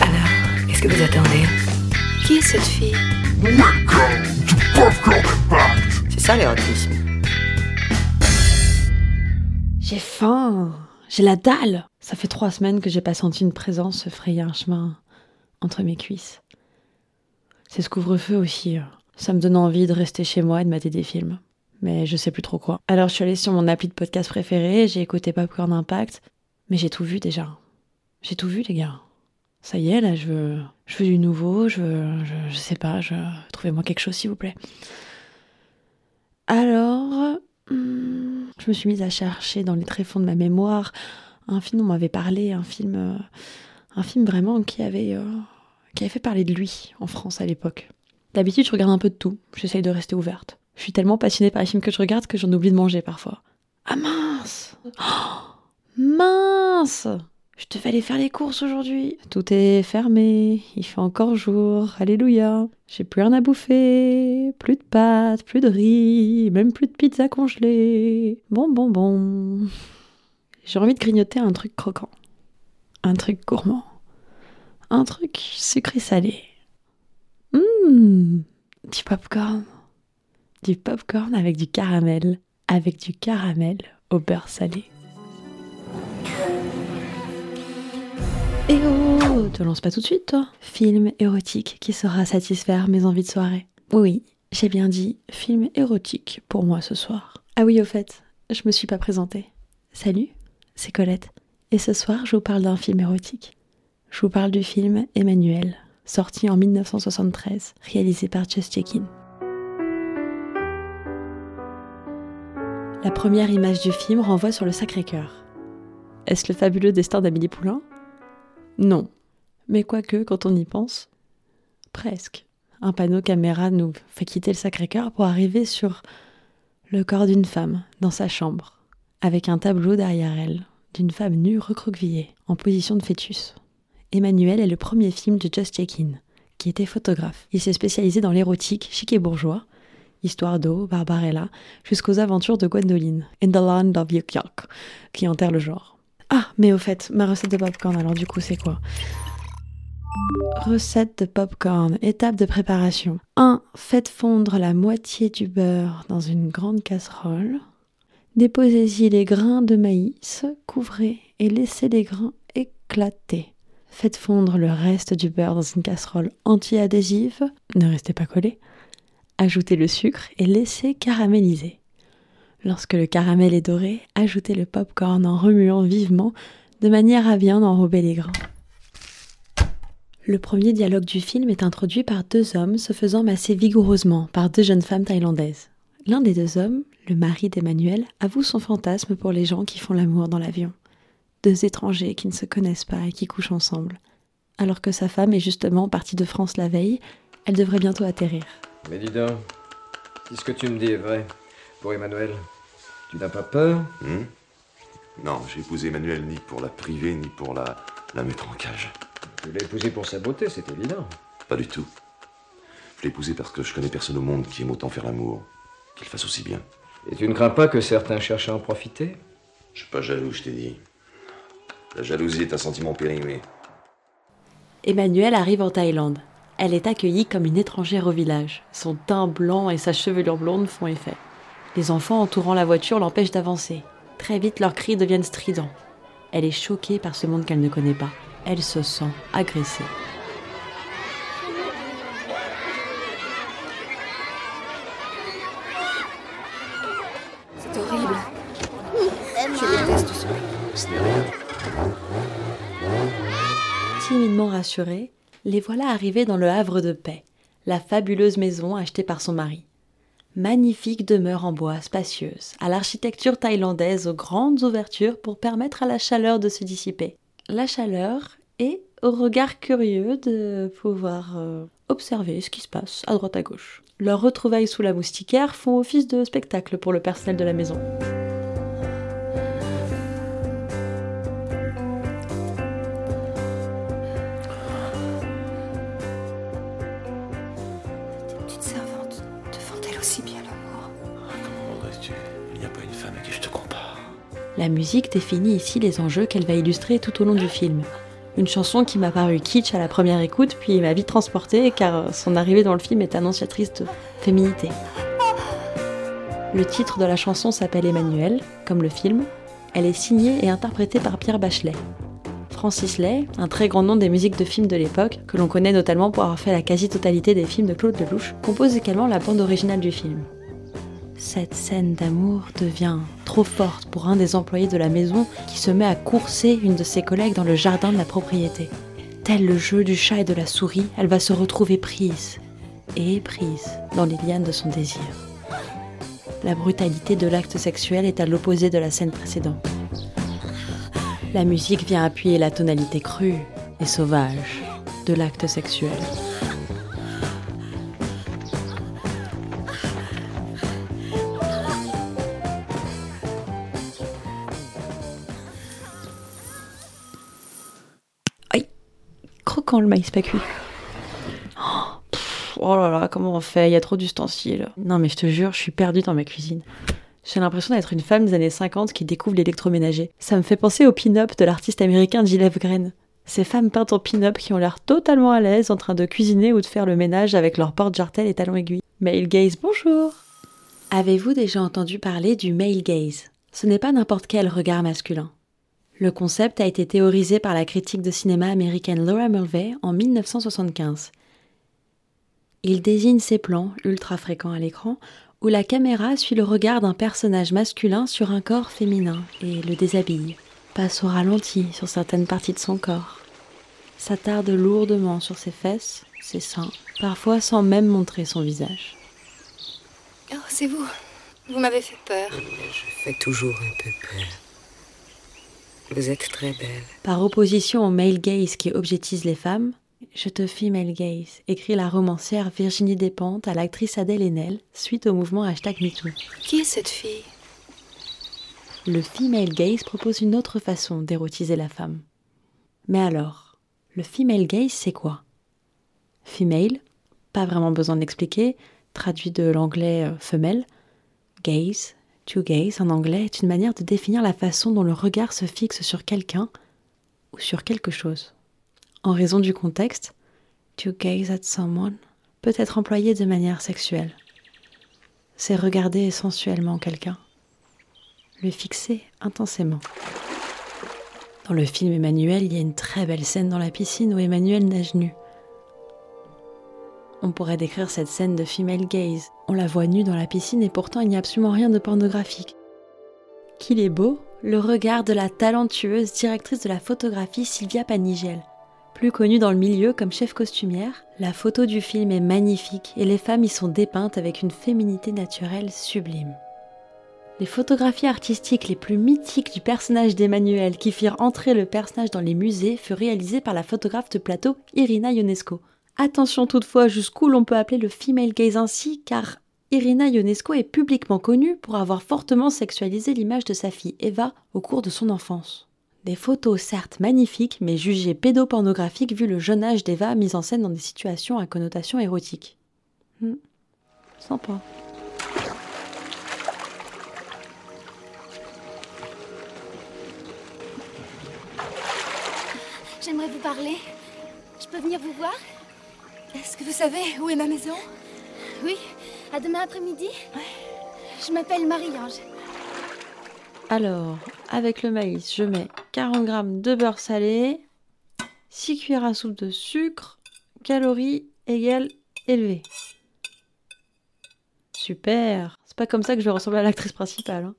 Alors, qu'est-ce que vous attendez? Qui est cette fille? C'est ça l'érotisme. J'ai faim. J'ai la dalle. Ça fait trois semaines que j'ai pas senti une présence se frayer un chemin entre mes cuisses. C'est ce couvre-feu aussi. hein. Ça me donne envie de rester chez moi et de mater des films. Mais je sais plus trop quoi. Alors je suis allée sur mon appli de podcast préféré, j'ai écouté Popcorn Impact, mais j'ai tout vu déjà. J'ai tout vu les gars. Ça y est, là, je veux, je veux du nouveau, je veux, je, sais pas, je, trouvez-moi quelque chose s'il vous plaît. Alors, hmm, je me suis mise à chercher dans les tréfonds de ma mémoire un film dont on m'avait parlé, un film, euh, un film vraiment qui avait, euh, qui avait fait parler de lui en France à l'époque. D'habitude, je regarde un peu de tout. J'essaye de rester ouverte. Je suis tellement passionnée par les films que je regarde que j'en oublie de manger parfois. Ah mince Oh, Mince Je devais aller faire les courses aujourd'hui. Tout est fermé. Il fait encore jour. Alléluia. J'ai plus rien à bouffer. Plus de pâtes, plus de riz, même plus de pizza congelée. Bon, bon, bon. J'ai envie de grignoter un truc croquant. Un truc gourmand. Un truc sucré-salé. Hum, popcorn. Du popcorn avec du caramel. Avec du caramel au beurre salé. Et oh, te lance pas tout de suite, toi. Film érotique qui saura satisfaire mes envies de soirée. Oui, j'ai bien dit film érotique pour moi ce soir. Ah oui, au fait, je me suis pas présentée. Salut, c'est Colette. Et ce soir, je vous parle d'un film érotique. Je vous parle du film Emmanuel, sorti en 1973, réalisé par Just Check-in. La première image du film renvoie sur le Sacré-Cœur. Est-ce le fabuleux destin d'Amélie Poulain? Non. Mais quoique, quand on y pense, presque. Un panneau caméra nous fait quitter le Sacré-Cœur pour arriver sur le corps d'une femme dans sa chambre, avec un tableau derrière elle, d'une femme nue recroquevillée, en position de fœtus. Emmanuel est le premier film de Just Check-in, qui était photographe. Il s'est spécialisé dans l'érotique chic et bourgeois, Histoire d'eau, Barbarella, jusqu'aux aventures de Gwendoline, In the Land of Yuck Yuck, qui enterre le genre. Ah, mais au fait, ma recette de popcorn, alors du coup, c'est quoi? Recette de popcorn, étape de préparation. 1. Faites fondre la moitié du beurre dans une grande casserole. Déposez-y les grains de maïs, couvrez et laissez les grains éclater. Faites fondre le reste du beurre dans une casserole anti-adhésive, ne restez pas collé. Ajoutez le sucre et laissez caraméliser. Lorsque le caramel est doré, ajoutez le popcorn en remuant vivement de manière à bien enrober les grains. Le premier dialogue du film est introduit par deux hommes se faisant masser vigoureusement par deux jeunes femmes thaïlandaises. L'un des deux hommes, le mari d'Emmanuel, avoue son fantasme pour les gens qui font l'amour dans l'avion. Deux étrangers qui ne se connaissent pas et qui couchent ensemble. Alors que sa femme est justement partie de France la veille, elle devrait bientôt atterrir. Mais dis donc, si ce que tu me dis est vrai, pour Emmanuel, tu n'as pas peur Hmm? Non, j'ai épousé Emmanuel ni pour la priver, ni pour la, la mettre en cage. Tu l'as épousé pour sa beauté, c'est évident. Pas du tout. Je l'ai épousée parce que je connais personne au monde qui aime autant faire l'amour, qu'il fasse aussi bien. Et tu ne crains pas que certains cherchent à en profiter? Je suis pas jaloux, je t'ai dit. La jalousie est un sentiment périmé. Emmanuelle arrive en Thaïlande. Elle est accueillie comme une étrangère au village. Son teint blanc et sa chevelure blonde font effet. Les enfants entourant la voiture l'empêchent d'avancer. Très vite, leurs cris deviennent stridents. Elle est choquée par ce monde qu'elle ne connaît pas. Elle se sent agressée. C'est horrible. Je déteste ça. Ce n'est rien. Timidement rassurée, les voilà arrivés dans le Havre de Paix, la fabuleuse maison achetée par son mari. Magnifique demeure en bois spacieuse, à l'architecture thaïlandaise aux grandes ouvertures pour permettre à la chaleur de se dissiper. La chaleur et au regard curieux de pouvoir euh, observer ce qui se passe à droite à gauche. Leurs retrouvailles sous la moustiquaire font office de spectacle pour le personnel de la maison. Musique définit ici les enjeux qu'elle va illustrer tout au long du film. Une chanson qui m'a paru kitsch à la première écoute, puis m'a vite transportée car son arrivée dans le film est annonciatrice de féminité. Le titre de la chanson s'appelle Emmanuel, comme le film. Elle est signée et interprétée par Pierre Bachelet. Francis Lay, un très grand nom des musiques de films de l'époque, que l'on connaît notamment pour avoir fait la quasi-totalité des films de Claude Lelouch, compose également la bande originale du film. Cette scène d'amour devient trop forte pour un des employés de la maison qui se met à courser une de ses collègues dans le jardin de la propriété. Tel le jeu du chat et de la souris, elle va se retrouver prise et prise dans les lianes de son désir. La brutalité de l'acte sexuel est à l'opposé de la scène précédente. La musique vient appuyer la tonalité crue et sauvage de l'acte sexuel. Le maïs pas cuit. Oh, pff, oh là là, comment on fait? Il y a trop d'ustensiles. Non mais je te jure, je suis perdue dans ma cuisine. J'ai l'impression d'être une femme des années 50 qui découvre l'électroménager. Ça me fait penser au pin-up de l'artiste américain Jill Green. Ces femmes peintes en pin-up qui ont l'air totalement à l'aise en train de cuisiner ou de faire le ménage avec leurs porte-jartelles et talons aiguilles. Male gaze, bonjour Avez-vous déjà entendu parler du male gaze Ce n'est pas n'importe quel regard masculin. Le concept a été théorisé par la critique de cinéma américaine Laura Mulvey en 1975. Il désigne ces plans, ultra fréquents à l'écran, où la caméra suit le regard d'un personnage masculin sur un corps féminin et le déshabille, passe au ralenti sur certaines parties de son corps, s'attarde lourdement sur ses fesses, ses seins, parfois sans même montrer son visage. Oh, c'est vous. Vous m'avez fait peur. Je fais toujours un peu peur. Vous êtes très belle. Par opposition au male gaze qui objectise les femmes, je te female gaze, écrit la romancière Virginie Despentes à l'actrice Adèle Haenel suite au mouvement hashtag MeToo. Qui est cette fille? Le female gaze propose une autre façon d'érotiser la femme. Mais alors, le female gaze, c'est quoi? Female, pas vraiment besoin d'expliquer, traduit de l'anglais euh, femelle. Gaze, to gaze en anglais, est une manière de définir la façon dont le regard se fixe sur quelqu'un ou sur quelque chose. En raison du contexte, to gaze at someone peut être employé de manière sexuelle. C'est regarder sensuellement quelqu'un, le fixer intensément. Dans le film Emmanuel, il y a une très belle scène dans la piscine où Emmanuel nage nu. On pourrait décrire cette scène de female gaze. On la voit nue dans la piscine et pourtant il n'y a absolument rien de pornographique. Qu'il est beau, le regard de la talentueuse directrice de la photographie Sylvia Panigel. Plus connue dans le milieu comme chef costumière, la photo du film est magnifique et les femmes y sont dépeintes avec une féminité naturelle sublime. Les photographies artistiques les plus mythiques du personnage d'Emmanuel qui firent entrer le personnage dans les musées furent réalisées par la photographe de plateau Irina Ionesco. Attention toutefois jusqu'où l'on peut appeler le female gaze ainsi, car Irina Ionesco est publiquement connue pour avoir fortement sexualisé l'image de sa fille Eva au cours de son enfance. Des photos certes magnifiques, mais jugées pédopornographiques vu le jeune âge d'Eva mise en scène dans des situations à connotation érotique. Hmm. Sympa. J'aimerais vous parler. Je peux venir vous voir? Est-ce que vous savez où est ma maison Oui, à demain après-midi Je m'appelle Marie-Ange. Alors, avec le maïs, je mets 40 g de beurre salé, 6 cuillères à soupe de sucre, calories égale élevé. Super C'est pas comme ça que je vais ressembler à l'actrice principale. hein.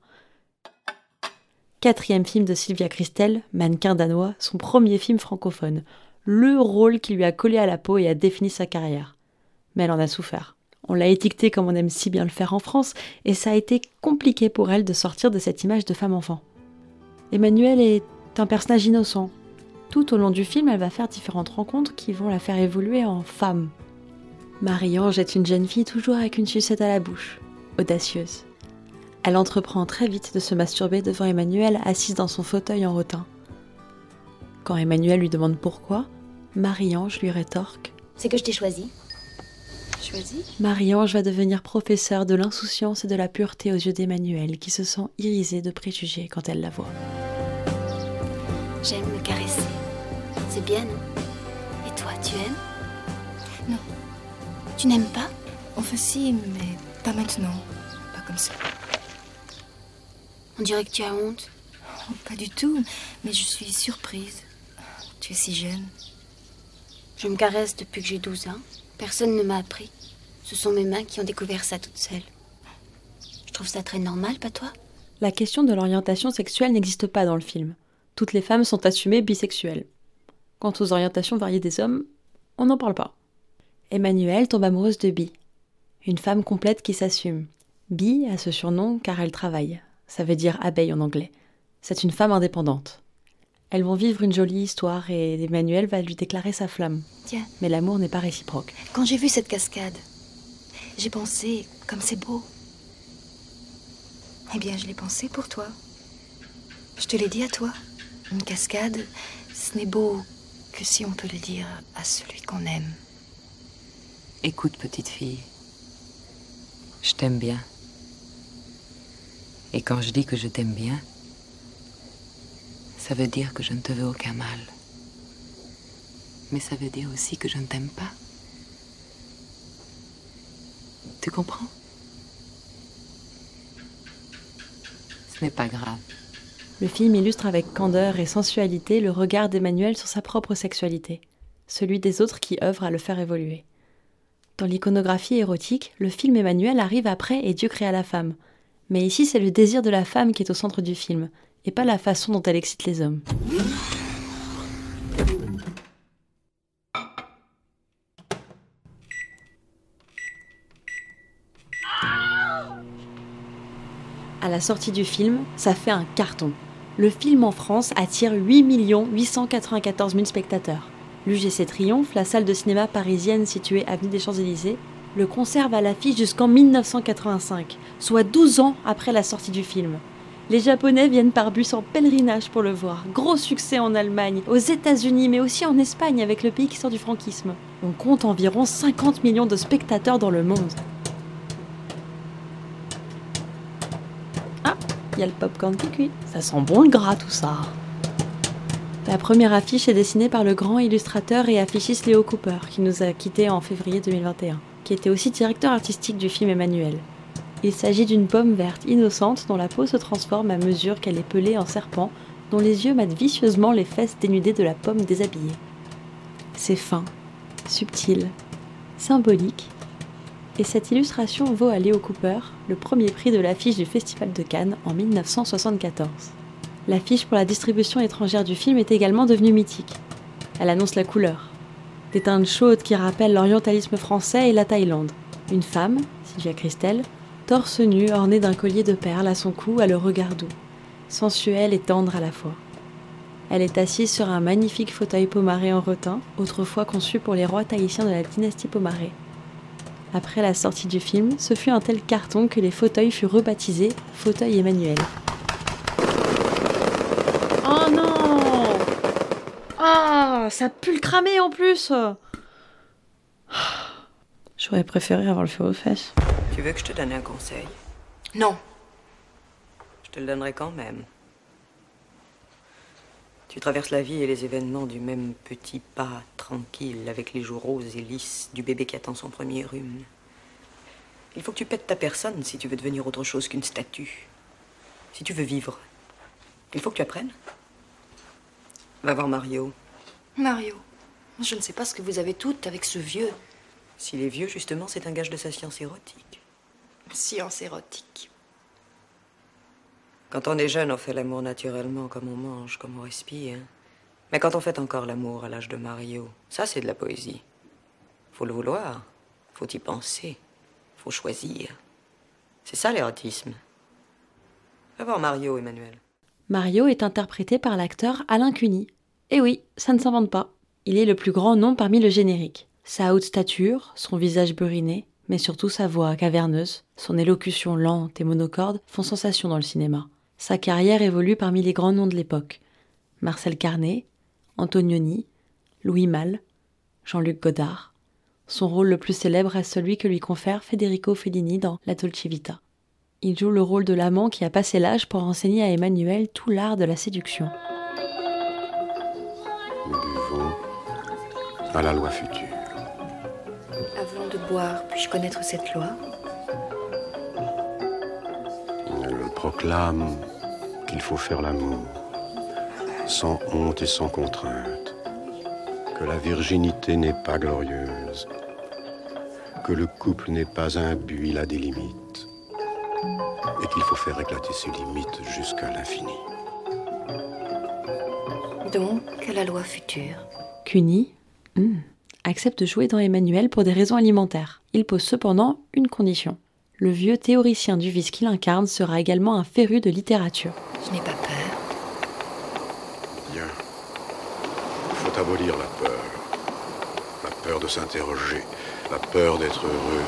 Quatrième film de Sylvia Christel, Mannequin danois, son premier film francophone. Le rôle qui lui a collé à la peau et a défini sa carrière. Mais elle en a souffert. On l'a étiquetée comme on aime si bien le faire en France, et ça a été compliqué pour elle de sortir de cette image de femme-enfant. Emmanuel est un personnage innocent. Tout au long du film, elle va faire différentes rencontres qui vont la faire évoluer en femme. Marie-Ange est une jeune fille toujours avec une sucette à la bouche, audacieuse. Elle entreprend très vite de se masturber devant Emmanuel assise dans son fauteuil en rotin. Quand Emmanuel lui demande pourquoi, Marie-Ange lui rétorque C'est que je t'ai choisi. choisi? Marie-Ange va devenir professeure de l'insouciance et de la pureté aux yeux d'Emmanuel, qui se sent irisé de préjugés quand elle la voit. J'aime me caresser. C'est bien, non? Et toi, tu aimes? Non. Tu n'aimes pas? Enfin si, mais pas maintenant. Pas comme ça. On dirait que tu as honte. Oh, pas du tout, mais je suis surprise. Tu es si jeune. Je me caresse depuis que j'ai 12 ans. Personne ne m'a appris. Ce sont mes mains qui ont découvert ça toutes seules. Je trouve ça très normal, pas toi? La question de l'orientation sexuelle n'existe pas dans le film. Toutes les femmes sont assumées bisexuelles. Quant aux orientations variées des hommes, on n'en parle pas. Emmanuelle tombe amoureuse de Bi, une femme complète qui s'assume. Bi a ce surnom car elle travaille. Ça veut dire abeille en anglais. C'est une femme indépendante. Elles vont vivre une jolie histoire et Emmanuel va lui déclarer sa flamme. Tiens, Mais l'amour n'est pas réciproque. quand j'ai vu cette cascade, j'ai pensé comme c'est beau. Eh bien, je l'ai pensé pour toi. Je te l'ai dit à toi. Une cascade, ce n'est beau que si on peut le dire à celui qu'on aime. Écoute, petite fille. Je t'aime bien. Et quand je dis que je t'aime bien, ça veut dire que je ne te veux aucun mal. Mais ça veut dire aussi que je ne t'aime pas. Tu comprends? Ce n'est pas grave. Le film illustre avec candeur et sensualité le regard d'Emmanuel sur sa propre sexualité, celui des autres qui œuvrent à le faire évoluer. Dans l'iconographie érotique, le film Emmanuel arrive après et Dieu créa la femme. Mais ici, c'est le désir de la femme qui est au centre du film, et pas la façon dont elle excite les hommes. À la sortie du film, ça fait un carton. Le film en France attire 8 894 000 spectateurs. L'UGC Triomphe, la salle de cinéma parisienne située avenue des Champs-Élysées, le conserve à l'affiche jusqu'en 1985, soit 12 ans après la sortie du film. Les Japonais viennent par bus en pèlerinage pour le voir. Gros succès en Allemagne, aux États-Unis, mais aussi en Espagne avec le pays qui sort du franquisme. On compte environ 50 millions de spectateurs dans le monde. Ah, il y a le popcorn qui cuit. Ça sent bon le gras tout ça. La première affiche est dessinée par le grand illustrateur et affichiste Léo Cooper, qui nous a quittés en février 2021, qui était aussi directeur artistique du film Emmanuel. Il s'agit d'une pomme verte innocente dont la peau se transforme à mesure qu'elle est pelée en serpent, dont les yeux matent vicieusement les fesses dénudées de la pomme déshabillée. C'est fin, subtil, symbolique, et cette illustration vaut à Léo Cooper le premier prix de l'affiche du Festival de Cannes en 1974. L'affiche pour la distribution étrangère du film est également devenue mythique. Elle annonce la couleur. Des teintes chaudes qui rappellent l'orientalisme français et la Thaïlande. Une femme, Sylvia Christel, torse nu ornée d'un collier de perles à son cou a le regard doux, sensuel et tendre à la fois. Elle est assise sur un magnifique fauteuil pomaré en rotin, autrefois conçu pour les rois tahitiens de la dynastie Pomaré. Après la sortie du film, ce fut un tel carton que les fauteuils furent rebaptisés Fauteuil Emmanuel. Oh non Ah, ça pue le cramer en plus J'aurais préféré avoir le feu aux fesses. Tu veux que je te donne un conseil? Non, Je te le donnerai quand même. Tu traverses la vie et les événements du même petit pas, tranquille, avec les joues roses et lisses du bébé qui attend son premier rhume. Il faut que tu pètes ta personne si tu veux devenir autre chose qu'une statue. Si tu veux vivre, il faut que tu apprennes. Va voir Mario. Mario. Je ne sais pas ce que vous avez toutes avec ce vieux. S'il est vieux, justement, c'est un gage de sa science érotique. Science érotique. Quand on est jeune, on fait l'amour naturellement, comme on mange, comme on respire. Mais quand on fait encore l'amour à l'âge de Mario, ça c'est de la poésie. Faut le vouloir, faut y penser, faut choisir. C'est ça l'érotisme. Va voir Mario, Emmanuel. Mario est interprété par l'acteur Alain Cuny. Et oui, ça ne s'invente pas. Il est le plus grand nom parmi le générique. Sa haute stature, son visage buriné, mais surtout sa voix caverneuse, son élocution lente et monocorde font sensation dans le cinéma. Sa carrière évolue parmi les grands noms de l'époque. Marcel Carnet, Antonioni, Louis Malle, Jean-Luc Godard. Son rôle le plus célèbre est celui que lui confère Federico Fellini dans La Dolce Vita. Il joue le rôle de l'amant qui a passé l'âge pour enseigner à Emmanuel tout l'art de la séduction. À la loi future. Boire, puis-je connaître cette loi? Elle proclame qu'il faut faire l'amour, sans honte et sans contrainte, que la virginité n'est pas glorieuse, que le couple n'est pas un buis à des limites, et qu'il faut faire éclater ces limites jusqu'à l'infini. Donc, à la loi future. Cuny? Hmm, accepte de jouer dans Emmanuel pour des raisons alimentaires. Il pose cependant une condition. Le vieux théoricien du vice qu'il incarne sera également un féru de littérature. Je n'ai pas peur. Bien. Il faut abolir la peur. La peur de s'interroger, la peur d'être heureux.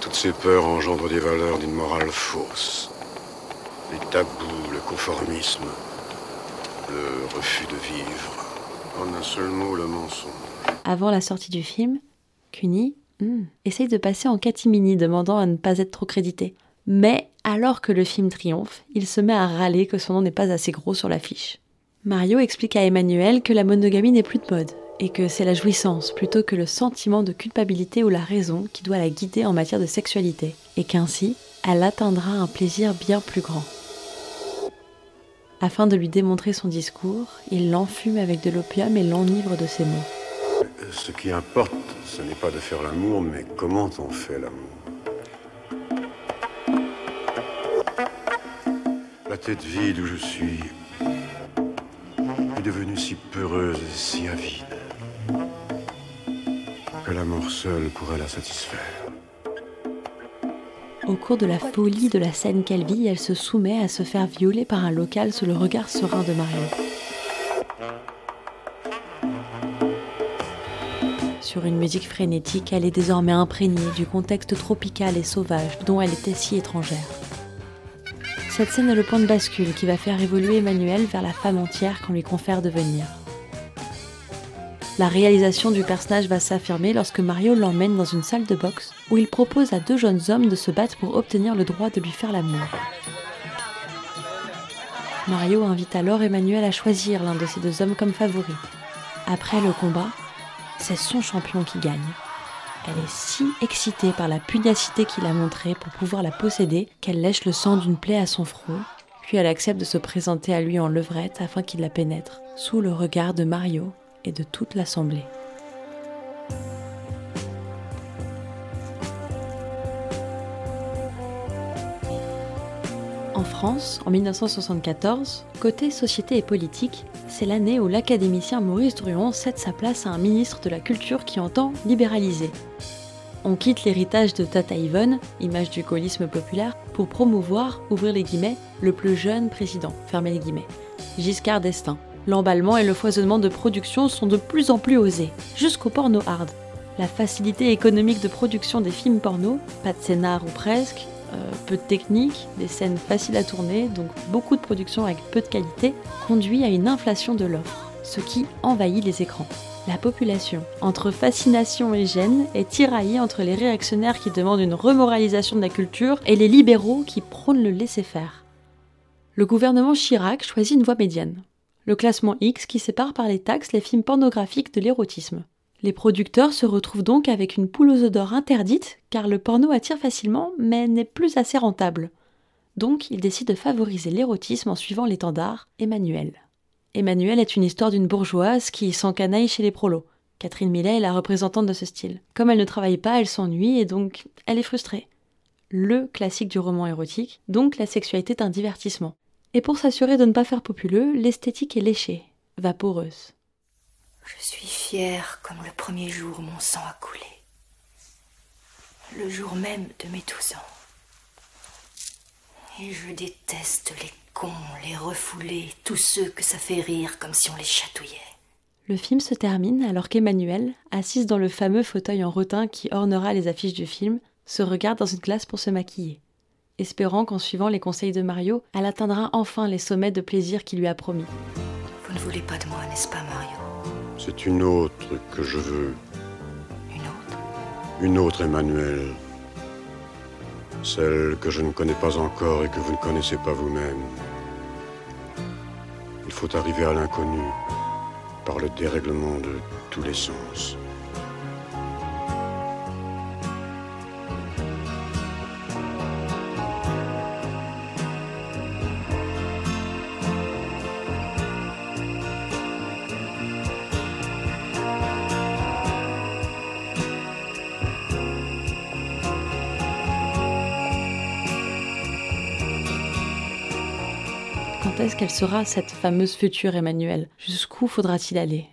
Toutes ces peurs engendrent des valeurs d'une morale fausse. Les tabous, le conformisme, le refus de vivre. En un seul mot, le mensonge. Avant la sortie du film, Cuny hmm, essaye de passer en catimini, demandant à ne pas être trop crédité. Mais alors que le film triomphe, il se met à râler que son nom n'est pas assez gros sur l'affiche. Mario explique à Emmanuel que la monogamie n'est plus de mode et que c'est la jouissance plutôt que le sentiment de culpabilité ou la raison qui doit la guider en matière de sexualité et qu'ainsi elle atteindra un plaisir bien plus grand. Afin de lui démontrer son discours, il l'enfume avec de l'opium et l'enivre de ses mots. Ce qui importe, ce n'est pas de faire l'amour, mais comment on fait l'amour. La tête vide où je suis est devenue si peureuse et si avide que la mort seule pourrait la satisfaire. Au cours de la folie de la scène qu'elle vit, elle se soumet à se faire violer par un local sous le regard serein de Mario. Sur une musique frénétique, elle est désormais imprégnée du contexte tropical et sauvage dont elle était si étrangère. Cette scène est le point de bascule qui va faire évoluer Emmanuel vers la femme entière qu'on lui confère devenir. La réalisation du personnage va s'affirmer lorsque Mario l'emmène dans une salle de boxe où il propose à deux jeunes hommes de se battre pour obtenir le droit de lui faire l'amour. Mario invite alors Emmanuel à choisir l'un de ces deux hommes comme favori. Après le combat, c'est son champion qui gagne. Elle est si excitée par la pugnacité qu'il a montrée pour pouvoir la posséder qu'elle lèche le sang d'une plaie à son front, puis elle accepte de se présenter à lui en levrette afin qu'il la pénètre, sous le regard de Mario et de toute l'assemblée. En France, en 1974, côté société et politique, c'est l'année où l'académicien Maurice Druon cède sa place à un ministre de la Culture qui entend libéraliser. On quitte l'héritage de Tata Yvonne, image du gaullisme populaire, pour promouvoir, ouvrir les guillemets, le plus jeune président, fermez les guillemets, Giscard d'Estaing. L'emballement et le foisonnement de production sont de plus en plus osés, jusqu'au porno hard. La facilité économique de production des films porno, pas de scénar ou presque, peu de technique, des scènes faciles à tourner, donc beaucoup de production avec peu de qualité, conduit à une inflation de l'offre, ce qui envahit les écrans. La population, entre fascination et gêne, est tiraillée entre les réactionnaires qui demandent une remoralisation de la culture et les libéraux qui prônent le laisser-faire. Le gouvernement Chirac choisit une voie médiane, le classement X qui sépare par les taxes les films pornographiques de l'érotisme. Les producteurs se retrouvent donc avec une poule aux d'or interdite, car le porno attire facilement, mais n'est plus assez rentable. Donc, ils décident de favoriser l'érotisme en suivant l'étendard Emmanuel. Emmanuel est une histoire d'une bourgeoise qui s'encanaille chez les prolos. Catherine Millet est la représentante de ce style. Comme elle ne travaille pas, elle s'ennuie et donc elle est frustrée. Le classique du roman érotique, donc la sexualité est un divertissement. Et pour s'assurer de ne pas faire populeux, l'esthétique est léchée, vaporeuse. Je suis fière comme le premier jour où mon sang a coulé. Le jour même de mes douze ans. Et je déteste les cons, les refoulés, tous ceux que ça fait rire comme si on les chatouillait. Le film se termine alors qu'Emmanuel, assise dans le fameux fauteuil en rotin qui ornera les affiches du film, se regarde dans une glace pour se maquiller, espérant qu'en suivant les conseils de Mario, elle atteindra enfin les sommets de plaisir qu'il lui a promis. Vous ne voulez pas de moi, n'est-ce pas, Mario? C'est une autre que je veux. Une Une autre Emmanuel. Celle que je ne connais pas encore et que vous ne connaissez pas vous-même. Il faut arriver à l'inconnu par le dérèglement de tous les sens. Sera cette fameuse future Emmanuel. Jusqu'où faudra-t-il aller?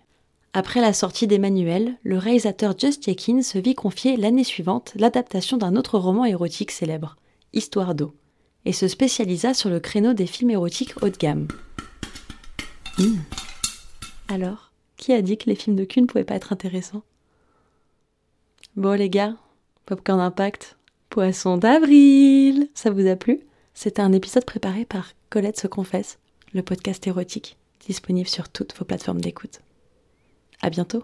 Après la sortie d'Emmanuel, le réalisateur Just Jekin se vit confier l'année suivante l'adaptation d'un autre roman érotique célèbre, Histoire d'eau, et se spécialisa sur le créneau des films érotiques haut de gamme. Hmm. Alors, qui a dit que les films de cul ne pouvaient pas être intéressants? Bon les gars, Popcorn Impact, Poisson d'avril Ça vous a plu? C'était un épisode préparé par Colette se confesse, podcast érotique, disponible sur toutes vos plateformes d'écoute. À bientôt.